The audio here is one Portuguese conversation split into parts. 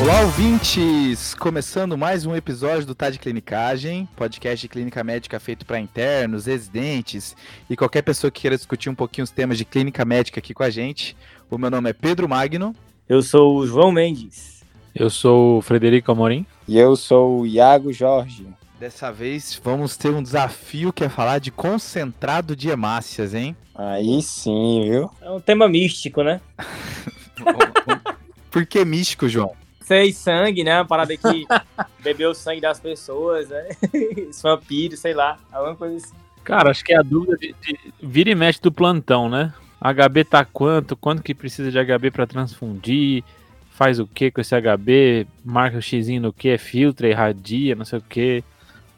Olá, ouvintes! Começando mais um episódio do Tá de Clinicagem, podcast de clínica médica feito para internos, residentes e qualquer pessoa que queira discutir um pouquinho os temas de clínica médica aqui com a gente. O meu nome é Pedro Magno. Eu sou o João Mendes. Eu sou o Frederico Amorim. E eu sou o Iago Jorge. Dessa vez vamos ter um desafio que é falar de concentrado de hemácias, hein? Aí sim, viu? É um tema místico, né? Por que místico, João? Fez sangue, né? Uma parada que bebeu o sangue das pessoas, né? Os vampiros, sei lá, alguma coisa assim. Cara, acho que é a dúvida de, de vira e mexe do plantão, né? HB tá quanto? Quanto que precisa de HB para transfundir? Faz o que com esse HB? Marca o X no que? Filtra, irradia, não sei o que.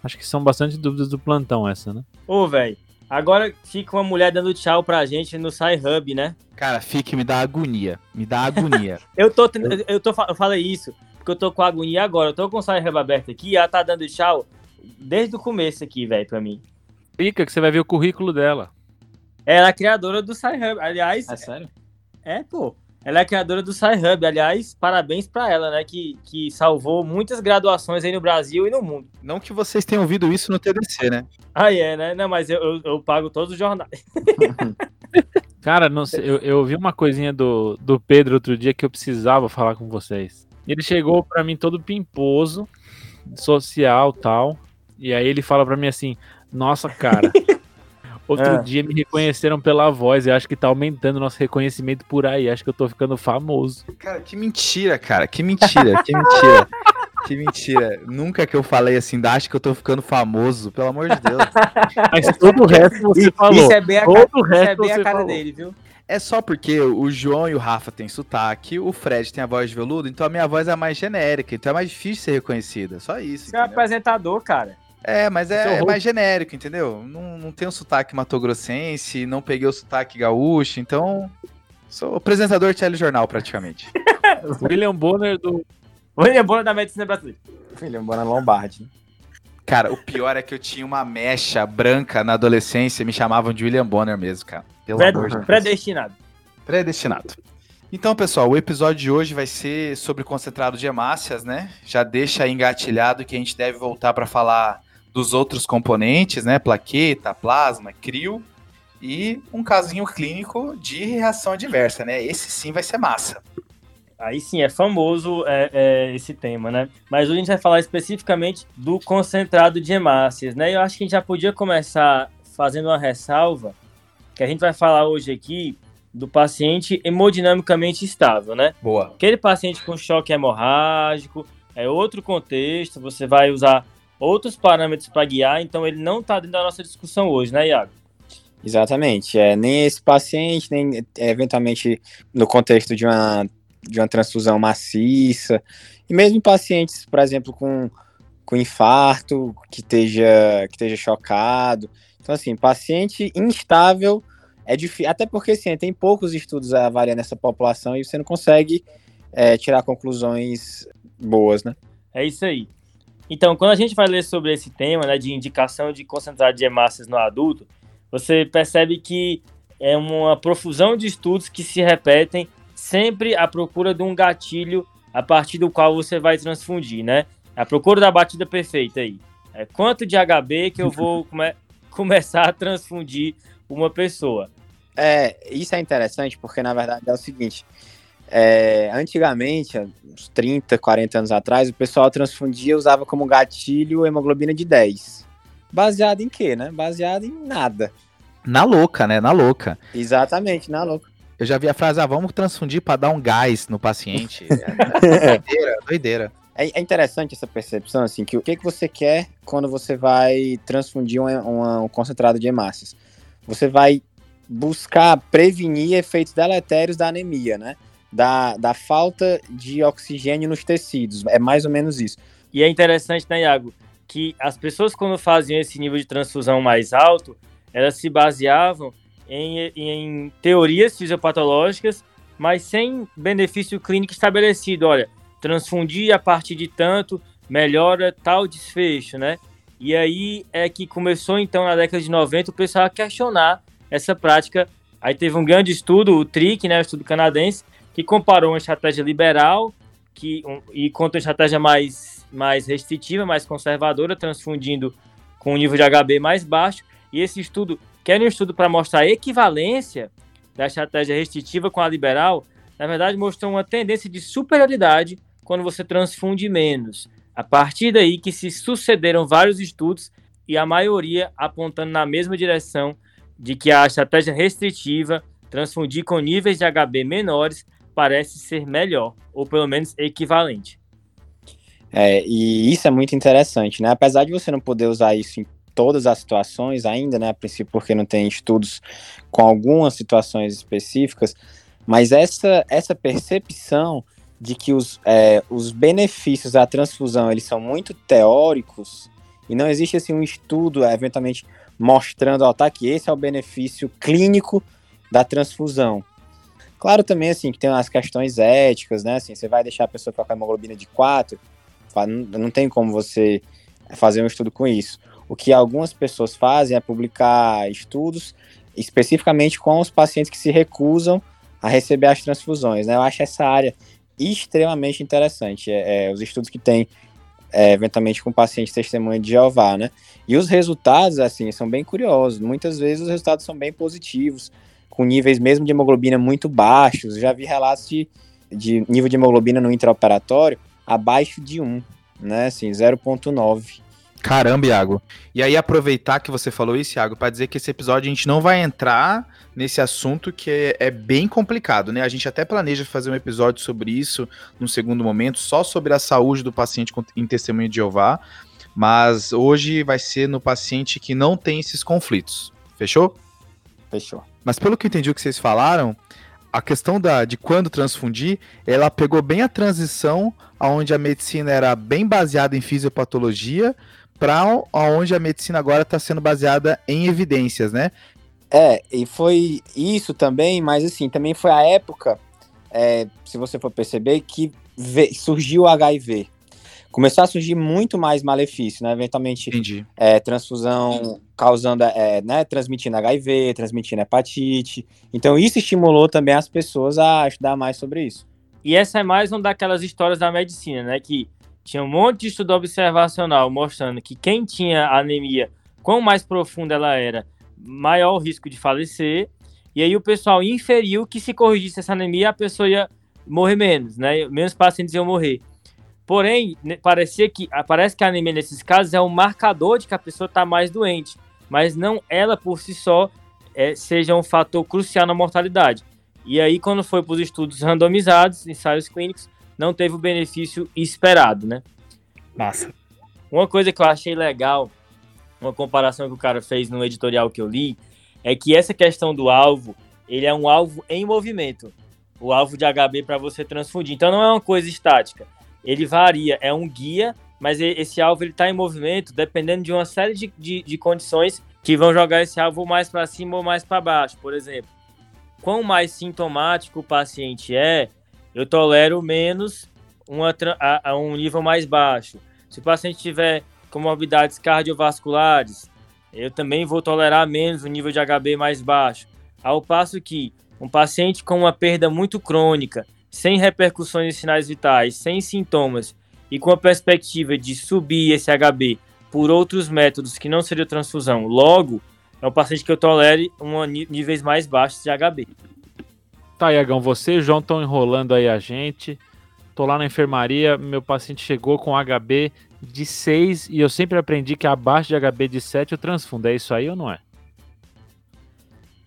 Acho que são bastante dúvidas do plantão essa, né? Ô, velho, agora fica uma mulher dando tchau pra gente no Sci-Hub, né? Cara, fique, me dá agonia. Me dá agonia. eu tô, eu tô, eu falei isso porque eu tô com agonia agora. Eu tô com o Sci-Hub aberto aqui e ela tá dando tchau desde o começo aqui, velho, pra mim. Fica que você vai ver o currículo dela. Ela é a criadora do Sci-Hub. Aliás. É sério? É, pô. Ela é a criadora do Sci-Hub. Aliás, parabéns para ela, né? Que, que salvou muitas graduações aí no Brasil e no mundo. Não que vocês tenham ouvido isso no TDC, né? Ah, é, né? Não, mas eu, eu, eu pago todos os jornais. Cara, não sei, eu, eu vi uma coisinha do, do Pedro outro dia que eu precisava falar com vocês. Ele chegou para mim todo pimposo, social tal. E aí ele fala para mim assim: Nossa, cara. Outro é. dia me reconheceram pela voz e acho que tá aumentando o nosso reconhecimento por aí. Acho que eu tô ficando famoso. Cara, que mentira, cara. Que mentira, que mentira. Que mentira. Nunca que eu falei assim, acho que eu tô ficando famoso, pelo amor de Deus. Mas todo o resto você isso, falou. Isso é bem a, todo o resto é bem a cara falou. dele, viu? É só porque o João e o Rafa têm sotaque, o Fred tem a voz de veludo, então a minha voz é mais genérica, então é mais difícil ser reconhecida. Só isso. Você é um apresentador, cara. É, mas é, é, mais genérico, entendeu? Não, não tem o sotaque matogrossense, não peguei o sotaque gaúcho, então sou apresentador de telejornal praticamente. William Bonner do... William Bonner da medicina brasileira. William Bonner Lombardi. Cara, o pior é que eu tinha uma mecha branca na adolescência, me chamavam de William Bonner mesmo, cara. Pelo Pred amor de Deus. Predestinado. Predestinado. Então, pessoal, o episódio de hoje vai ser sobre concentrado de hemácias, né? Já deixa engatilhado que a gente deve voltar para falar dos outros componentes, né? Plaqueta, plasma, crio e um casinho clínico de reação adversa, né? Esse sim vai ser massa. Aí sim, é famoso é, é, esse tema, né? Mas hoje a gente vai falar especificamente do concentrado de hemácias, né? Eu acho que a gente já podia começar fazendo uma ressalva, que a gente vai falar hoje aqui do paciente hemodinamicamente estável, né? Boa. Aquele paciente com choque hemorrágico, é outro contexto, você vai usar outros parâmetros para guiar, então ele não está dentro da nossa discussão hoje, né, Iago? Exatamente. É, nem esse paciente, nem é, eventualmente no contexto de uma, de uma transfusão maciça, e mesmo em pacientes, por exemplo, com, com infarto, que esteja, que esteja chocado. Então, assim, paciente instável é difícil, até porque assim, tem poucos estudos avaliando essa população e você não consegue é, tirar conclusões boas, né? É isso aí. Então, quando a gente vai ler sobre esse tema, né, de indicação de concentrado de hemácias no adulto, você percebe que é uma profusão de estudos que se repetem sempre à procura de um gatilho a partir do qual você vai transfundir, né? A procura da batida perfeita aí. É quanto de HB que eu vou come começar a transfundir uma pessoa. É, isso é interessante porque na verdade é o seguinte, é, antigamente, uns 30, 40 anos atrás, o pessoal transfundia usava como gatilho hemoglobina de 10. Baseado em quê, né? Baseado em nada. Na louca, né? Na louca. Exatamente, na louca. Eu já vi a frase, ah, vamos transfundir para dar um gás no paciente. é, doideira, doideira. É, é, interessante essa percepção, assim, que o que, que você quer quando você vai transfundir uma, uma, um concentrado de hemácias? Você vai buscar prevenir efeitos deletérios da anemia, né? Da, da falta de oxigênio nos tecidos. É mais ou menos isso. E é interessante, né, Iago, que as pessoas, quando faziam esse nível de transfusão mais alto, elas se baseavam em, em teorias fisiopatológicas, mas sem benefício clínico estabelecido. Olha, transfundir a partir de tanto melhora tal desfecho, né? E aí é que começou, então, na década de 90, o pessoal a questionar essa prática. Aí teve um grande estudo, o TRIC, né, o estudo canadense, que comparou uma estratégia liberal que, um, e contra uma estratégia mais, mais restritiva, mais conservadora, transfundindo com um nível de HB mais baixo. E esse estudo, que era um estudo para mostrar a equivalência da estratégia restritiva com a liberal, na verdade mostrou uma tendência de superioridade quando você transfunde menos. A partir daí que se sucederam vários estudos e a maioria apontando na mesma direção de que a estratégia restritiva, transfundir com níveis de HB menores, parece ser melhor, ou pelo menos equivalente. É, e isso é muito interessante, né? Apesar de você não poder usar isso em todas as situações ainda, né? A princípio, porque não tem estudos com algumas situações específicas, mas essa, essa percepção de que os, é, os benefícios da transfusão eles são muito teóricos e não existe assim um estudo eventualmente mostrando ó, tá, que esse é o benefício clínico da transfusão. Claro também assim que tem umas questões éticas, né? Assim, você vai deixar a pessoa a hemoglobina de 4, não tem como você fazer um estudo com isso. O que algumas pessoas fazem é publicar estudos especificamente com os pacientes que se recusam a receber as transfusões. Né? Eu acho essa área extremamente interessante. É, é, os estudos que tem é, eventualmente com pacientes testemunho de Jeová, né? E os resultados, assim, são bem curiosos. Muitas vezes os resultados são bem positivos com níveis mesmo de hemoglobina muito baixos. Já vi relatos de, de nível de hemoglobina no intraoperatório abaixo de 1, né? Assim, 0.9. Caramba, Iago. E aí, aproveitar que você falou isso, Iago, para dizer que esse episódio a gente não vai entrar nesse assunto que é, é, bem complicado, né? A gente até planeja fazer um episódio sobre isso num segundo momento, só sobre a saúde do paciente em testemunho de Jeová, mas hoje vai ser no paciente que não tem esses conflitos. Fechou? Fechou. Mas pelo que eu entendi o que vocês falaram, a questão da, de quando transfundir, ela pegou bem a transição onde a medicina era bem baseada em fisiopatologia para onde a medicina agora está sendo baseada em evidências, né? É, e foi isso também, mas assim, também foi a época, é, se você for perceber, que surgiu o HIV começou a surgir muito mais malefício, né? Eventualmente, é, transfusão causando, é, né, transmitindo HIV, transmitindo hepatite. Então, isso estimulou também as pessoas a estudar mais sobre isso. E essa é mais uma daquelas histórias da medicina, né? Que tinha um monte de estudo observacional mostrando que quem tinha anemia, quanto mais profunda ela era, maior o risco de falecer. E aí o pessoal inferiu que se corrigisse essa anemia, a pessoa ia morrer menos, né? Menos pacientes iam morrer. Porém, parecia que, parece que a anemia nesses casos é um marcador de que a pessoa está mais doente, mas não ela por si só é, seja um fator crucial na mortalidade. E aí, quando foi para os estudos randomizados, ensaios clínicos, não teve o benefício esperado, né? Massa. Uma coisa que eu achei legal, uma comparação que o cara fez no editorial que eu li, é que essa questão do alvo, ele é um alvo em movimento. O alvo de HB para você transfundir. Então não é uma coisa estática ele varia, é um guia, mas esse alvo está em movimento dependendo de uma série de, de, de condições que vão jogar esse alvo mais para cima ou mais para baixo. Por exemplo, quanto mais sintomático o paciente é, eu tolero menos uma, a, a um nível mais baixo. Se o paciente tiver comorbidades cardiovasculares, eu também vou tolerar menos o nível de HB mais baixo. Ao passo que um paciente com uma perda muito crônica, sem repercussões em sinais vitais, sem sintomas e com a perspectiva de subir esse HB por outros métodos que não seria transfusão, logo é um paciente que eu tolere um níveis mais baixos de HB. Tá, Iagão, você e o João estão enrolando aí a gente. Tô lá na enfermaria, meu paciente chegou com HB de 6 e eu sempre aprendi que abaixo de HB de 7 eu transfundo. É isso aí ou não é?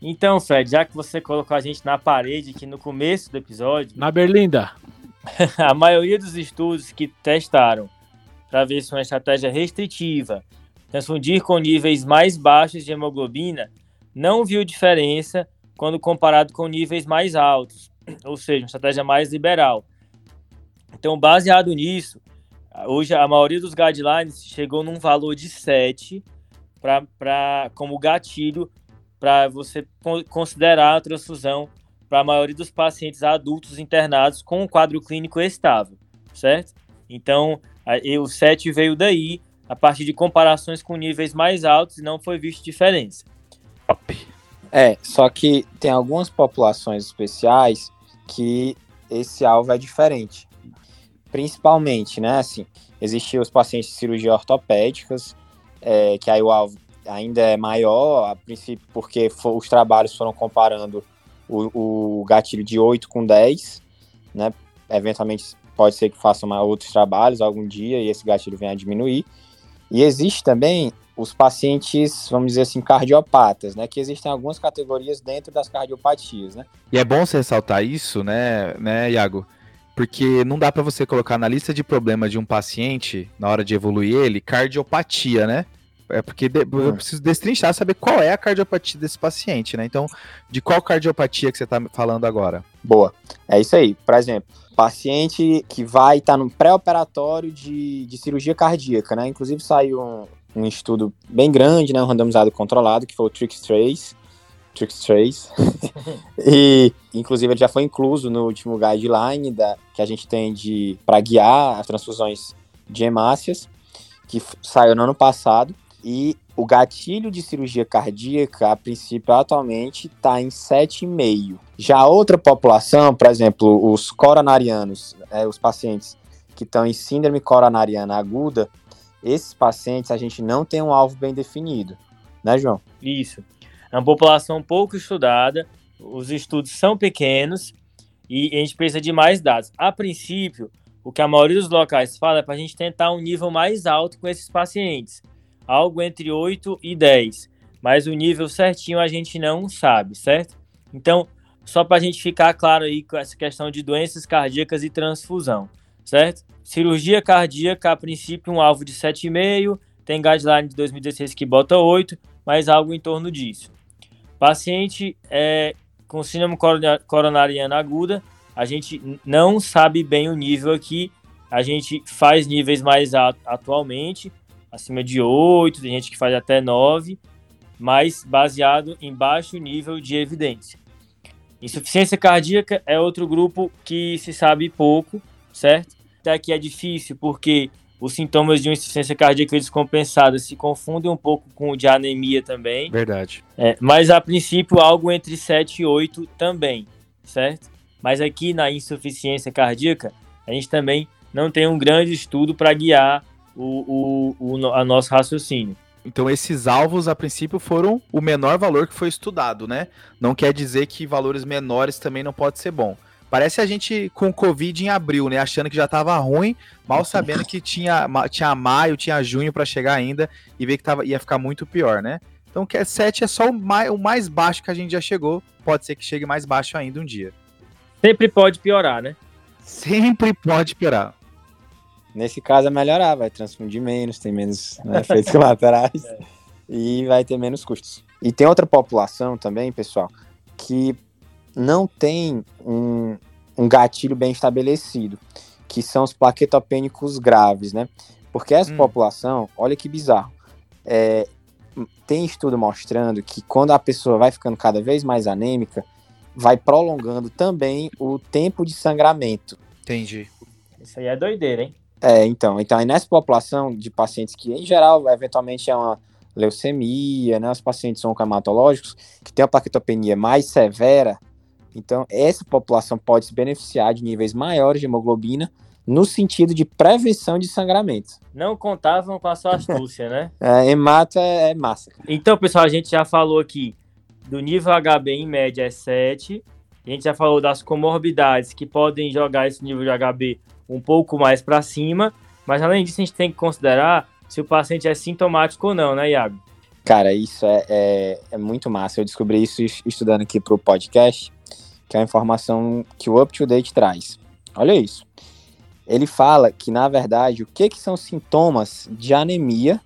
Então, Fred, já que você colocou a gente na parede aqui no começo do episódio. Na Berlinda! a maioria dos estudos que testaram para ver se uma estratégia restritiva transfundir com níveis mais baixos de hemoglobina não viu diferença quando comparado com níveis mais altos, ou seja, uma estratégia mais liberal. Então, baseado nisso, hoje a maioria dos guidelines chegou num valor de 7 para como gatilho para você considerar a transfusão para a maioria dos pacientes adultos internados com um quadro clínico estável, certo? Então, a, o 7 veio daí, a partir de comparações com níveis mais altos, e não foi visto diferença. É, só que tem algumas populações especiais que esse alvo é diferente. principalmente, né? Assim, existiam os pacientes de cirurgia ortopédicas, é, que aí o alvo ainda é maior, a princípio, porque for, os trabalhos foram comparando o, o, gatilho de 8 com 10, né? Eventualmente pode ser que façam outros trabalhos algum dia e esse gatilho venha a diminuir. E existe também os pacientes, vamos dizer assim, cardiopatas, né? Que existem algumas categorias dentro das cardiopatias, né? E é bom você ressaltar isso, né, né, Iago? Porque não dá para você colocar na lista de problemas de um paciente, na hora de evoluir ele, cardiopatia, né? É porque de, eu hum. preciso destrinchar, saber qual é a cardiopatia desse paciente, né? Então, de qual cardiopatia que você está falando agora? Boa. É isso aí. Por exemplo, paciente que vai estar tá no pré-operatório de, de cirurgia cardíaca, né? Inclusive saiu um, um estudo bem grande, né? Um randomizado controlado, que foi o Trix Trace. Trix Trace. e, inclusive, ele já foi incluso no último guideline da, que a gente tem de para guiar as transfusões de hemácias, que saiu no ano passado. E o gatilho de cirurgia cardíaca, a princípio, atualmente está em 7,5. Já a outra população, por exemplo, os coronarianos, é, os pacientes que estão em síndrome coronariana aguda, esses pacientes a gente não tem um alvo bem definido, né, João? Isso. É uma população pouco estudada, os estudos são pequenos e a gente precisa de mais dados. A princípio, o que a maioria dos locais fala é para a gente tentar um nível mais alto com esses pacientes algo entre 8 e 10, mas o nível certinho a gente não sabe, certo? Então, só para a gente ficar claro aí com essa questão de doenças cardíacas e transfusão, certo? Cirurgia cardíaca, a princípio, um alvo de 7,5, tem guideline de 2016 que bota 8, mas algo em torno disso. Paciente é, com síndrome coronariana aguda, a gente não sabe bem o nível aqui, a gente faz níveis mais atualmente, acima de 8, tem gente que faz até 9, mas baseado em baixo nível de evidência. Insuficiência cardíaca é outro grupo que se sabe pouco, certo? Até aqui é difícil porque os sintomas de uma insuficiência cardíaca descompensada se confundem um pouco com o de anemia também. Verdade. É, mas a princípio algo entre 7 e 8 também, certo? Mas aqui na insuficiência cardíaca, a gente também não tem um grande estudo para guiar o, o, o a nosso raciocínio. Então esses alvos, a princípio, foram o menor valor que foi estudado, né? Não quer dizer que valores menores também não pode ser bom. Parece a gente com Covid em abril, né? Achando que já estava ruim, mal sabendo que tinha, tinha maio, tinha junho para chegar ainda e ver que tava, ia ficar muito pior, né? Então que 7 é só o mais, o mais baixo que a gente já chegou. Pode ser que chegue mais baixo ainda um dia. Sempre pode piorar, né? Sempre pode piorar. Nesse caso é melhorar, vai transfundir menos, tem menos né, efeitos colaterais é. e vai ter menos custos. E tem outra população também, pessoal, que não tem um, um gatilho bem estabelecido, que são os plaquetopênicos graves, né? Porque essa hum. população, olha que bizarro, é, tem estudo mostrando que quando a pessoa vai ficando cada vez mais anêmica, vai prolongando também o tempo de sangramento. Entendi. Isso aí é doideira, hein? É, então, então aí nessa população de pacientes que, em geral, eventualmente é uma leucemia, né, os pacientes oncohematológicos, que tem uma plaquetopenia mais severa, então essa população pode se beneficiar de níveis maiores de hemoglobina no sentido de prevenção de sangramento. Não contavam com a sua astúcia, né? É, hemato é, é massa. Então, pessoal, a gente já falou aqui do nível HB em média é 7, a gente já falou das comorbidades que podem jogar esse nível de HB um pouco mais para cima, mas além disso a gente tem que considerar se o paciente é sintomático ou não, né, Iago? Cara, isso é, é, é muito massa. Eu descobri isso estudando aqui para o podcast, que é a informação que o Up to Date traz. Olha isso. Ele fala que, na verdade, o que, que são sintomas de anemia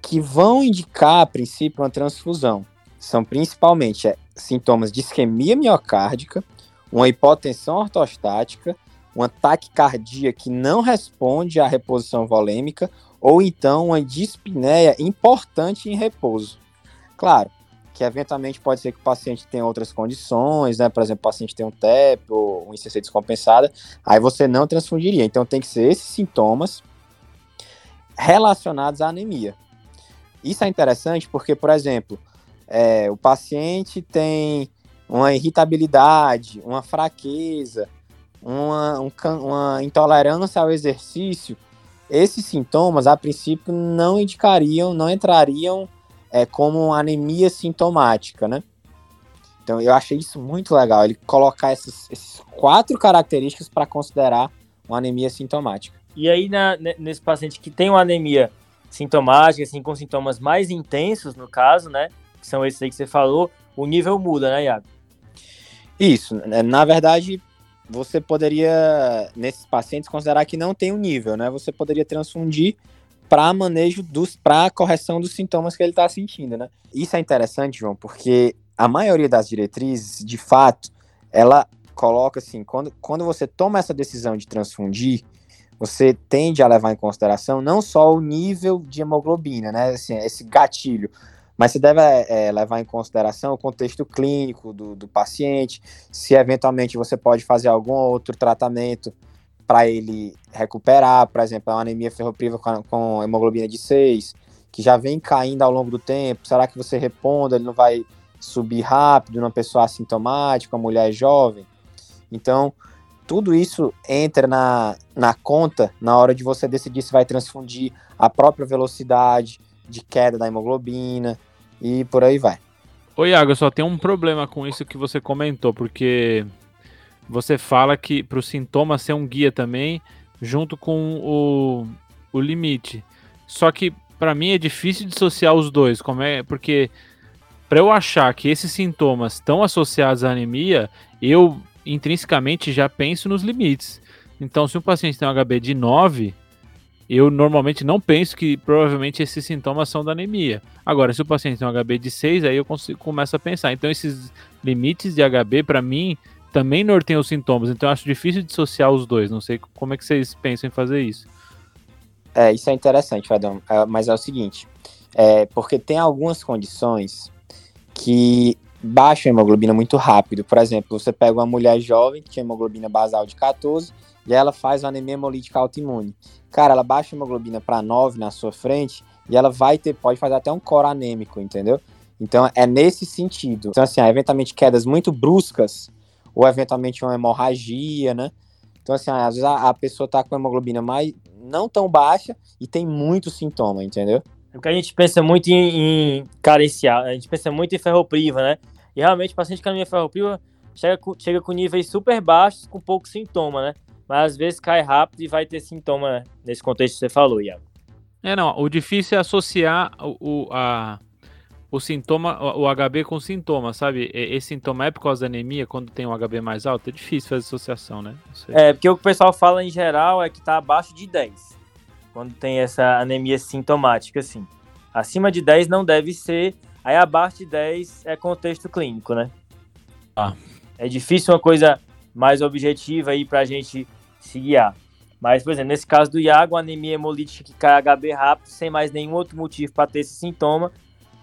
que vão indicar, a princípio, uma transfusão? São principalmente é, sintomas de isquemia miocárdica, uma hipotensão ortostática, uma taquicardia que não responde à reposição volêmica ou então uma dispneia importante em repouso. Claro, que eventualmente pode ser que o paciente tenha outras condições, né? Por exemplo, o paciente tem um TEP ou um ICC descompensada, aí você não transfundiria. Então tem que ser esses sintomas relacionados à anemia. Isso é interessante porque, por exemplo, é, o paciente tem uma irritabilidade, uma fraqueza, uma, um, uma intolerância ao exercício, esses sintomas, a princípio, não indicariam, não entrariam é, como anemia sintomática, né? Então, eu achei isso muito legal, ele colocar essas, essas quatro características para considerar uma anemia sintomática. E aí, na, nesse paciente que tem uma anemia sintomática, assim, com sintomas mais intensos, no caso, né? Que são esses aí que você falou, o nível muda, né, Iago? Isso. Né, na verdade, você poderia, nesses pacientes, considerar que não tem um nível, né? Você poderia transfundir para manejo dos, para correção dos sintomas que ele está sentindo, né? Isso é interessante, João, porque a maioria das diretrizes, de fato, ela coloca assim, quando, quando você toma essa decisão de transfundir, você tende a levar em consideração não só o nível de hemoglobina, né, assim, esse gatilho, mas você deve é, levar em consideração o contexto clínico do, do paciente, se eventualmente você pode fazer algum outro tratamento para ele recuperar, por exemplo, uma anemia ferropriva com, com hemoglobina de 6, que já vem caindo ao longo do tempo, será que você reponda, ele não vai subir rápido numa pessoa assintomática, uma mulher jovem? Então, tudo isso entra na, na conta na hora de você decidir se vai transfundir a própria velocidade de queda da hemoglobina e por aí vai. Ô Iago, só tem um problema com isso que você comentou, porque você fala que para o sintoma ser um guia também, junto com o, o limite. Só que para mim é difícil dissociar os dois, como é, porque para eu achar que esses sintomas estão associados à anemia, eu intrinsecamente já penso nos limites. Então, se um paciente tem um HB de 9, eu normalmente não penso que provavelmente esses sintomas são da anemia. Agora, se o paciente tem um HB de 6, aí eu consigo, começo a pensar. Então, esses limites de HB, para mim, também norteiam os sintomas. Então, eu acho difícil dissociar os dois. Não sei como é que vocês pensam em fazer isso. É, isso é interessante, Fadão. É, mas é o seguinte: é, porque tem algumas condições que baixa a hemoglobina muito rápido. Por exemplo, você pega uma mulher jovem que tinha hemoglobina basal de 14 e ela faz uma anemia hemolítica autoimune. Cara, ela baixa a hemoglobina para 9 na sua frente e ela vai ter, pode fazer até um coro anêmico, entendeu? Então é nesse sentido. Então, assim, eventualmente quedas muito bruscas, ou eventualmente uma hemorragia, né? Então, assim, às vezes a, a pessoa tá com hemoglobina mais não tão baixa e tem muito sintoma, entendeu? Porque a gente pensa muito em, em carenciar, a gente pensa muito em ferropriva, né? E realmente o paciente com anemia ferropriva chega com, chega com níveis super baixos, com pouco sintoma, né? Mas às vezes cai rápido e vai ter sintoma né? nesse contexto que você falou, Iago. É, não, o difícil é associar o, o, a, o sintoma, o, o HB com sintoma, sabe? Esse sintoma é por causa da anemia, quando tem um HB mais alto, é difícil fazer associação, né? É, porque o que o pessoal fala em geral é que tá abaixo de 10 quando tem essa anemia sintomática, assim. Acima de 10 não deve ser, aí abaixo de 10 é contexto clínico, né? Ah. É difícil uma coisa mais objetiva aí pra gente se guiar. Mas, por exemplo, nesse caso do Iago, anemia hemolítica que cai HB rápido, sem mais nenhum outro motivo para ter esse sintoma,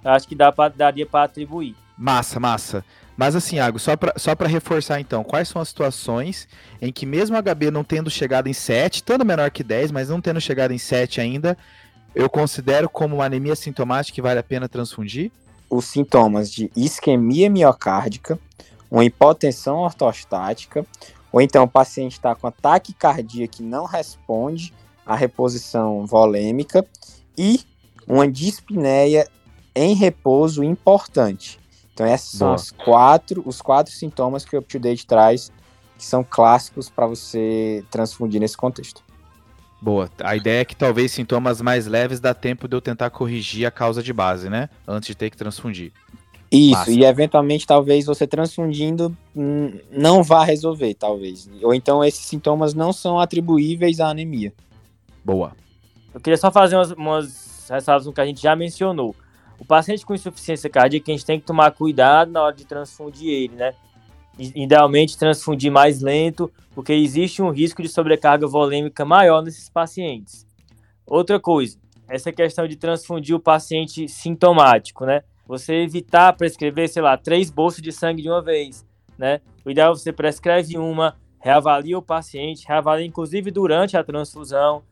acho que dá pra, daria para atribuir. Massa, massa. Mas assim, Iago, só para só reforçar então, quais são as situações em que mesmo HB não tendo chegado em 7, estando menor que 10, mas não tendo chegado em 7 ainda, eu considero como uma anemia sintomática que vale a pena transfundir? Os sintomas de isquemia miocárdica, uma hipotensão ortostática, ou então o paciente está com ataque cardíaco que não responde à reposição volêmica e uma dispneia em repouso importante. Então esses Boa. são os quatro, os quatro sintomas que o UpToDate traz, que são clássicos para você transfundir nesse contexto. Boa. A ideia é que talvez sintomas mais leves dá tempo de eu tentar corrigir a causa de base, né? Antes de ter que transfundir. Isso, Massa. e eventualmente talvez você transfundindo hum, não vá resolver, talvez. Ou então esses sintomas não são atribuíveis à anemia. Boa. Eu queria só fazer umas, umas ressalvas no que a gente já mencionou. O paciente com insuficiência cardíaca, a gente tem que tomar cuidado na hora de transfundir ele, né? Idealmente transfundir mais lento, porque existe um risco de sobrecarga volêmica maior nesses pacientes. Outra coisa, essa questão de transfundir o paciente sintomático, né? Você evitar prescrever, sei lá, três bolsas de sangue de uma vez, né? O ideal é você prescreve uma, reavalia o paciente, reavalia inclusive durante a transfusão,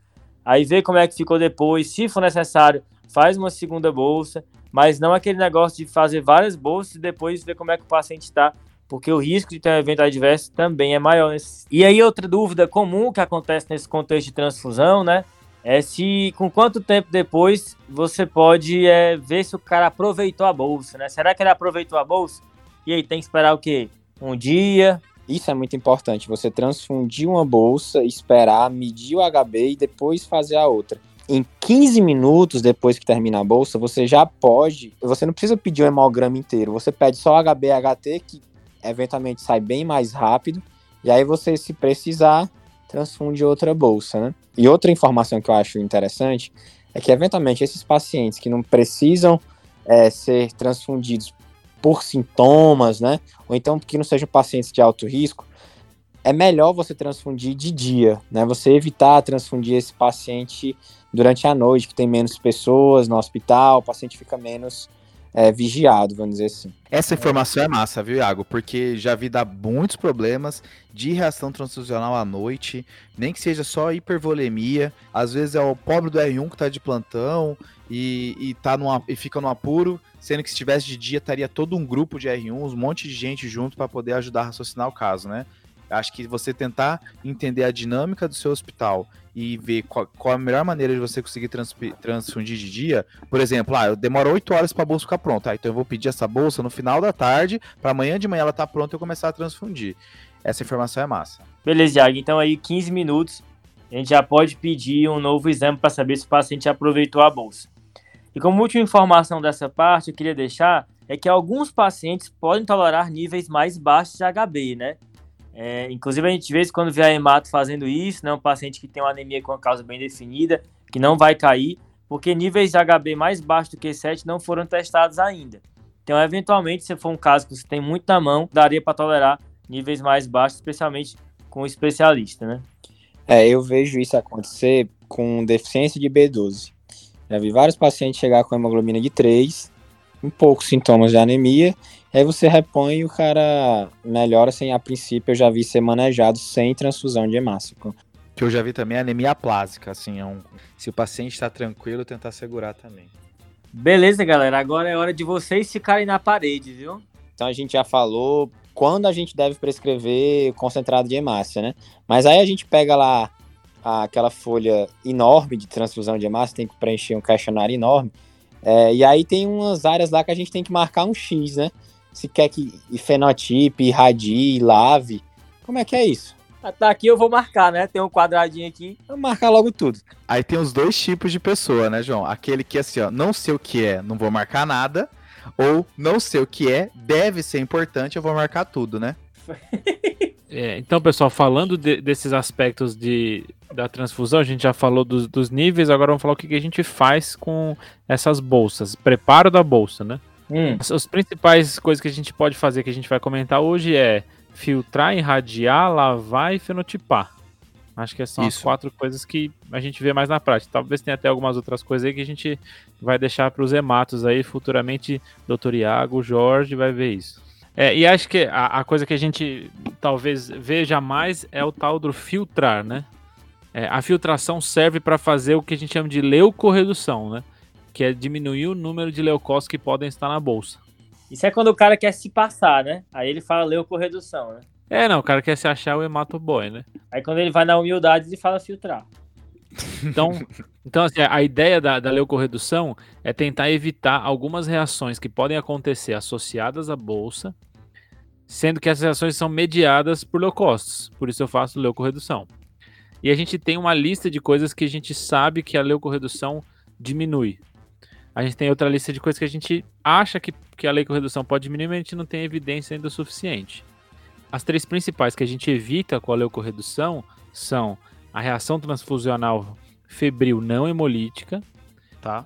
aí vê como é que ficou depois, se for necessário, faz uma segunda bolsa, mas não aquele negócio de fazer várias bolsas e depois ver como é que o paciente está, porque o risco de ter um evento adverso também é maior. Nesse... E aí, outra dúvida comum que acontece nesse contexto de transfusão, né? É se com quanto tempo depois você pode é, ver se o cara aproveitou a bolsa, né? Será que ele aproveitou a bolsa? E aí tem que esperar o quê? Um dia? Isso é muito importante. Você transfundir uma bolsa, esperar, medir o HB e depois fazer a outra. Em 15 minutos depois que termina a bolsa, você já pode. Você não precisa pedir o hemograma inteiro. Você pede só HB e HT, que eventualmente sai bem mais rápido. E aí você, se precisar, transfunde outra bolsa, né? E outra informação que eu acho interessante é que, eventualmente, esses pacientes que não precisam é, ser transfundidos por sintomas, né? Ou então que não sejam pacientes de alto risco, é melhor você transfundir de dia, né? Você evitar transfundir esse paciente durante a noite, que tem menos pessoas no hospital, o paciente fica menos é, vigiado, vamos dizer assim. Essa informação é massa, viu, Iago? Porque já vi dar muitos problemas de reação transfusional à noite, nem que seja só hipervolemia. Às vezes é o pobre do R1 que tá de plantão e, e, tá numa, e fica no apuro, sendo que se estivesse de dia estaria todo um grupo de R1, um monte de gente junto para poder ajudar a raciocinar o caso, né? Acho que você tentar entender a dinâmica do seu hospital e ver qual, qual a melhor maneira de você conseguir trans, transfundir de dia. Por exemplo, ah, eu demoro 8 horas para a bolsa ficar pronta. Ah, então eu vou pedir essa bolsa no final da tarde, para amanhã de manhã ela tá pronta e eu começar a transfundir. Essa informação é massa. Beleza, Thiago. Então aí 15 minutos, a gente já pode pedir um novo exame para saber se o paciente aproveitou a bolsa. E como última informação dessa parte, eu queria deixar é que alguns pacientes podem tolerar níveis mais baixos de HB, né? É, inclusive, a gente vê quando vê a hemato fazendo isso, né, um paciente que tem uma anemia com a causa bem definida, que não vai cair, porque níveis de HB mais baixos do que 7 não foram testados ainda. Então, eventualmente, se for um caso que você tem muito na mão, daria para tolerar níveis mais baixos, especialmente com o especialista, né? É, eu vejo isso acontecer com deficiência de B12. Já vi vários pacientes chegar com hemoglobina de 3, com poucos sintomas de anemia, aí você repõe e o cara melhora sem, a princípio, eu já vi ser manejado sem transfusão de hemácico. Que eu já vi também anemia plásica, assim, é um... se o paciente está tranquilo, tentar segurar também. Beleza, galera, agora é hora de vocês ficarem na parede, viu? Então a gente já falou quando a gente deve prescrever concentrado de hemácia, né? Mas aí a gente pega lá aquela folha enorme de transfusão de hemácia, tem que preencher um questionário enorme, é, e aí tem umas áreas lá que a gente tem que marcar um X, né? Se quer que fenotipe, irradie, lave. Como é que é isso? Ah, tá aqui, eu vou marcar, né? Tem um quadradinho aqui. Vou marcar logo tudo. Aí tem os dois tipos de pessoa, né, João? Aquele que assim, ó, não sei o que é, não vou marcar nada. Ou não sei o que é, deve ser importante, eu vou marcar tudo, né? É, então, pessoal, falando de, desses aspectos de, da transfusão, a gente já falou dos, dos níveis, agora vamos falar o que, que, a gente faz com essas bolsas. Preparo da bolsa, né? Hum. As, as, principais coisas que a gente pode fazer, que a gente vai comentar hoje, é filtrar, irradiar, lavar e fenotipar. Acho que são Isso. as quatro coisas que a gente vê mais na prática. Talvez tenha até algumas outras coisas aí que a gente vai deixar para os hematos aí futuramente. Doutor Iago, Jorge vai ver isso. É, e acho que a, a, coisa que a gente talvez veja mais é o tal do filtrar, né? É, a filtração serve para fazer o que a gente chama de leucorredução, né? Que é diminuir o número de leucócitos que podem estar na bolsa. Isso é quando o cara quer se passar, né? Aí ele fala leucorredução, né? É, não, o cara quer se achar o hematoboy, né? Aí quando ele vai na humildade, ele fala filtrar. Então, então assim, a ideia da, da leucorredução é tentar evitar algumas reações que podem acontecer associadas à bolsa, sendo que essas reações são mediadas por leucócitos. Por isso eu faço leucorredução. E a gente tem uma lista de coisas que a gente sabe que a leucorredução diminui. A gente tem outra lista de coisas que a gente acha que, que a leucorredução pode diminuir, mas a gente não tem evidência ainda o suficiente. As três principais que a gente evita com a leucorredução são a reação transfusional febril não hemolítica, tá?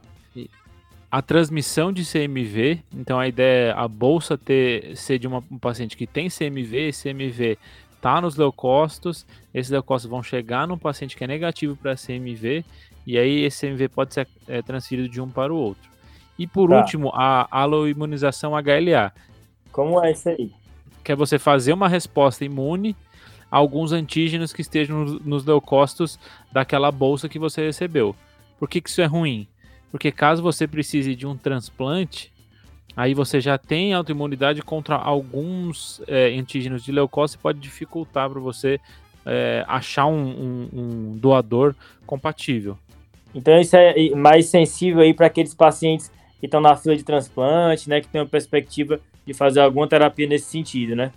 A transmissão de CMV, então a ideia é a bolsa ter ser de uma, um paciente que tem CMV, esse CMV tá nos leucócitos, esses leucócitos vão chegar num paciente que é negativo para CMV e aí esse CMV pode ser é, transferido de um para o outro. E por tá. último, a aloimunização HLA. Como é isso aí? Que é você fazer uma resposta imune alguns antígenos que estejam nos leucócitos daquela bolsa que você recebeu. Por que, que isso é ruim? Porque caso você precise de um transplante, aí você já tem autoimunidade contra alguns é, antígenos de leucócito, pode dificultar para você é, achar um, um, um, doador compatível. Então isso é mais sensível aí para aqueles pacientes que estão na fila de transplante, né, que tem uma perspectiva de fazer alguma terapia nesse sentido, né?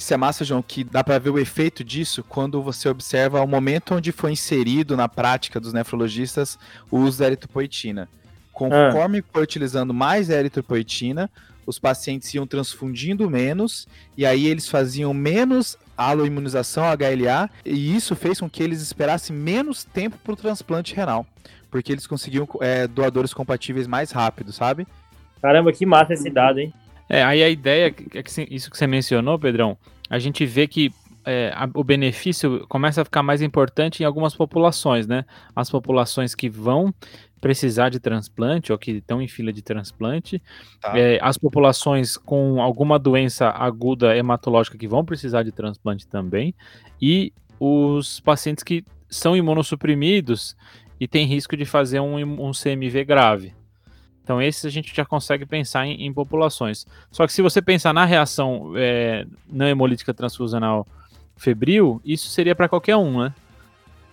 Isso é massa, João, que dá para ver o efeito disso quando você observa o momento onde foi inserido na prática dos nefrologistas o uso da eritropoetina. Conforme ah. foi utilizando mais eritropoetina, os pacientes iam transfundindo menos e aí eles faziam menos aloimunização HLA e isso fez com que eles esperassem menos tempo para o transplante renal, porque eles conseguiam é, doadores compatíveis mais rápido, sabe? Caramba, que massa esse dado, hein? É, aí a ideia é que isso que você mencionou, Pedrão, a gente vê que é, a, o benefício começa a ficar mais importante em algumas populações, né? As populações que vão precisar de transplante ou que estão em fila de transplante, tá. é, as populações com alguma doença aguda hematológica que vão precisar de transplante também, e os pacientes que são imunossuprimidos e tem risco de fazer um, um CMV grave. Então, esses a gente já consegue pensar em, em populações. Só que se você pensar na reação é, não hemolítica transfusional febril, isso seria para qualquer um, né?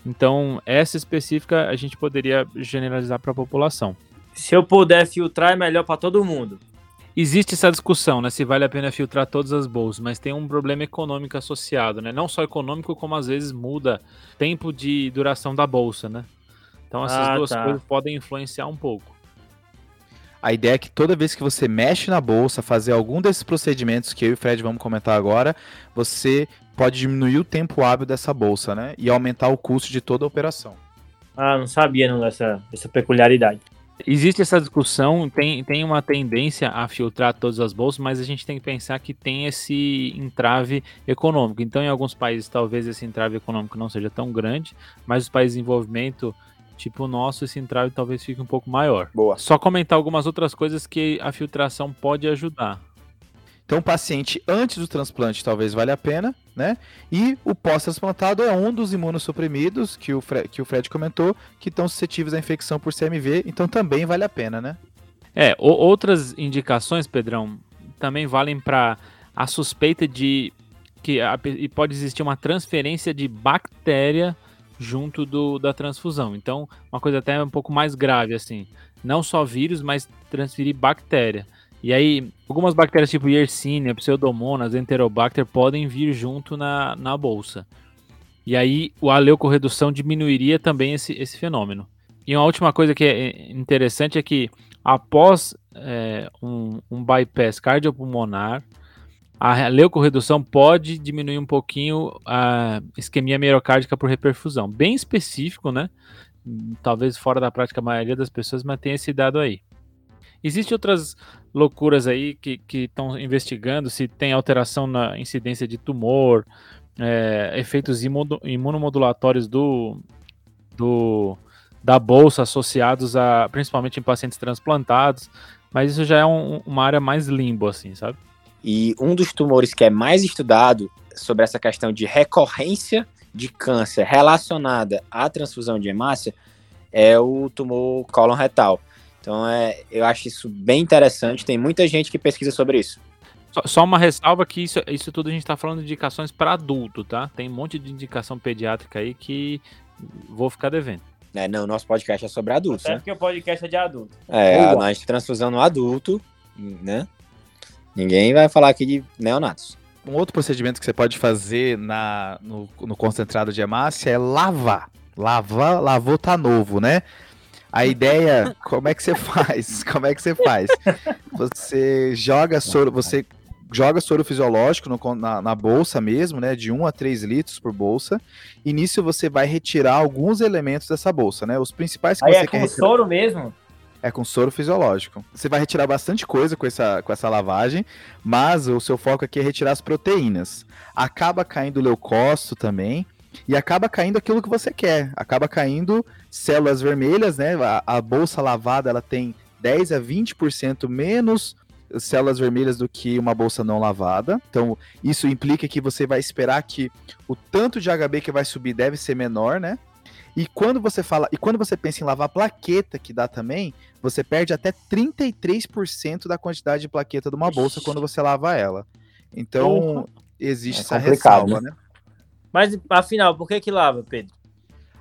Então, essa específica a gente poderia generalizar para a população. Se eu puder filtrar, é melhor para todo mundo. Existe essa discussão, né? Se vale a pena filtrar todas as bolsas, mas tem um problema econômico associado, né? Não só econômico, como às vezes muda tempo de duração da bolsa, né? Então essas ah, duas tá. coisas podem influenciar um pouco. A ideia é que toda vez que você mexe na bolsa, fazer algum desses procedimentos que eu e o Fred vamos comentar agora, você pode diminuir o tempo hábil dessa bolsa, né? E aumentar o custo de toda a operação. Ah, não sabia não dessa, dessa peculiaridade. Existe essa discussão, tem, tem uma tendência a filtrar todas as bolsas, mas a gente tem que pensar que tem esse entrave econômico. Então, em alguns países, talvez esse entrave econômico não seja tão grande, mas os países em desenvolvimento Tipo o nosso, esse entrave talvez fique um pouco maior. Boa. Só comentar algumas outras coisas que a filtração pode ajudar. Então, o paciente antes do transplante talvez valha a pena, né? E o pós-transplantado é um dos imunossuprimidos que o, Fred, que o Fred comentou, que estão suscetíveis à infecção por CMV, então também vale a pena, né? É, outras indicações, Pedrão, também valem para a suspeita de que a, pode existir uma transferência de bactéria junto do, da transfusão. Então, uma coisa até um pouco mais grave, assim. Não só vírus, mas transferir bactéria. E aí, algumas bactérias tipo Yersinia, Pseudomonas, Enterobacter podem vir junto na, na bolsa. E aí, a leucorredução diminuiria também esse, esse fenômeno. E uma última coisa que é interessante é que após é, um, um bypass cardiopulmonar, a leucorredução pode diminuir um pouquinho a isquemia miocárdica por reperfusão. Bem específico, né? Talvez fora da prática a maioria das pessoas, mas tem esse dado aí. Existem outras loucuras aí que estão investigando se tem alteração na incidência de tumor, é, efeitos imunomodulatórios do, do, da bolsa associados a principalmente em pacientes transplantados, mas isso já é um, uma área mais limbo, assim, sabe? E um dos tumores que é mais estudado sobre essa questão de recorrência de câncer relacionada à transfusão de hemácia é o tumor cólon retal. Então, é, eu acho isso bem interessante. Tem muita gente que pesquisa sobre isso. Só, só uma ressalva que isso, isso tudo a gente está falando de indicações para adulto, tá? Tem um monte de indicação pediátrica aí que vou ficar devendo. É, não, nosso podcast é sobre adultos, Até né? porque o podcast é de adulto. É, a nós transfusão no adulto, né? Ninguém vai falar aqui de neonatos. Um outro procedimento que você pode fazer na, no, no concentrado de hemácia é lavar. Lavar, lavou tá novo, né? A ideia, como é que você faz? Como é que você faz? Você joga soro, você joga soro fisiológico no, na, na, bolsa mesmo, né? De 1 a 3 litros por bolsa. E nisso você vai retirar alguns elementos dessa bolsa, né? Os principais que Aí você é quer com retirar. soro mesmo? É com soro fisiológico. Você vai retirar bastante coisa com essa, com essa lavagem, mas o seu foco aqui é retirar as proteínas. Acaba caindo leucócito também, e acaba caindo aquilo que você quer. Acaba caindo células vermelhas, né? A, a bolsa lavada ela tem 10 a 20% menos células vermelhas do que uma bolsa não lavada. Então, isso implica que você vai esperar que o tanto de HB que vai subir deve ser menor, né? E quando você fala, e quando você pensa em lavar plaqueta, que dá também, você perde até 33% da quantidade de plaqueta de uma bolsa quando você lava ela. Então, existe É essa ressalva, né? Mas afinal, por que que lava, Pedro?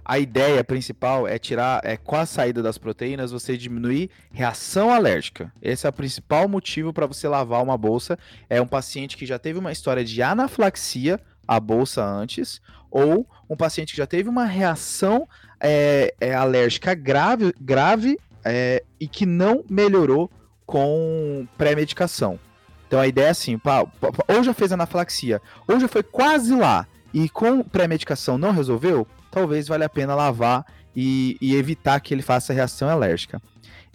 A ideia principal é tirar, é com a saída das proteínas, você diminuir reação alérgica. Esse é o principal motivo para você lavar uma bolsa. É um paciente que já teve uma história de anafilaxia à bolsa antes, ou um paciente que já teve uma reação é, é, alérgica grave, grave é, e que não melhorou com pré-medicação. Então a ideia é assim, pá, ou já fez anafilaxia, ou já foi quase lá e com pré-medicação não resolveu, talvez valha a pena lavar e, e evitar que ele faça reação alérgica.